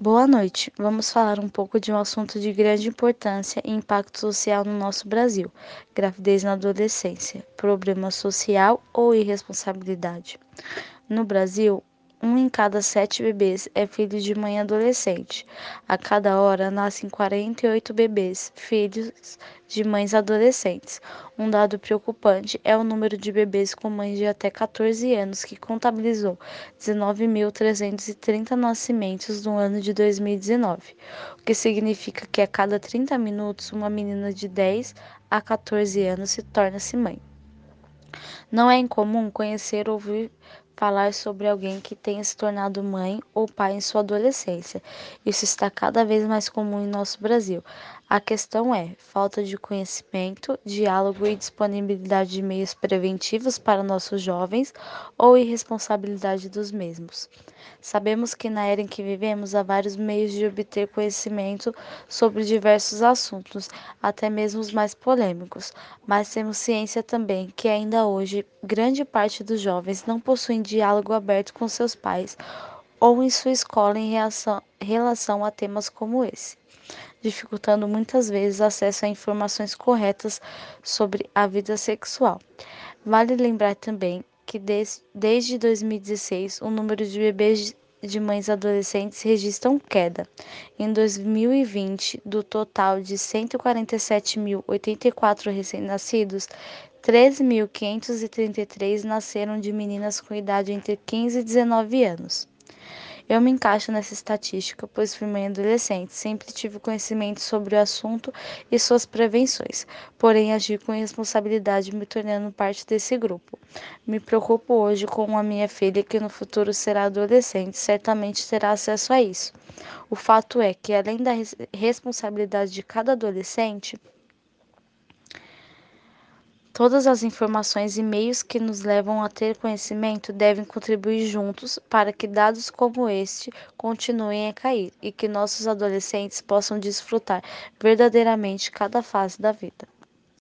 Boa noite. Vamos falar um pouco de um assunto de grande importância e impacto social no nosso Brasil: gravidez na adolescência, problema social ou irresponsabilidade. No Brasil, um em cada sete bebês é filho de mãe adolescente. A cada hora nascem 48 bebês, filhos de mães adolescentes. Um dado preocupante é o número de bebês com mães de até 14 anos, que contabilizou 19.330 nascimentos no ano de 2019, o que significa que a cada 30 minutos uma menina de 10 a 14 anos se torna-se mãe. Não é incomum conhecer ou ouvir falar sobre alguém que tenha se tornado mãe ou pai em sua adolescência. Isso está cada vez mais comum em nosso Brasil. A questão é falta de conhecimento, diálogo e disponibilidade de meios preventivos para nossos jovens ou irresponsabilidade dos mesmos. Sabemos que na era em que vivemos há vários meios de obter conhecimento sobre diversos assuntos, até mesmo os mais polêmicos, mas temos ciência também que ainda hoje grande parte dos jovens não possuem diálogo aberto com seus pais ou em sua escola em relação, relação a temas como esse, dificultando muitas vezes acesso a informações corretas sobre a vida sexual. Vale lembrar também que des, desde 2016 o número de bebês de mães adolescentes registram queda. Em 2020, do total de 147.084 recém-nascidos, 13.533 nasceram de meninas com idade entre 15 e 19 anos. Eu me encaixo nessa estatística, pois fui mãe adolescente, sempre tive conhecimento sobre o assunto e suas prevenções, porém agi com responsabilidade me tornando parte desse grupo. Me preocupo hoje com a minha filha que no futuro será adolescente, certamente terá acesso a isso. O fato é que além da responsabilidade de cada adolescente, Todas as informações e meios que nos levam a ter conhecimento devem contribuir juntos para que dados como este continuem a cair e que nossos adolescentes possam desfrutar verdadeiramente cada fase da vida.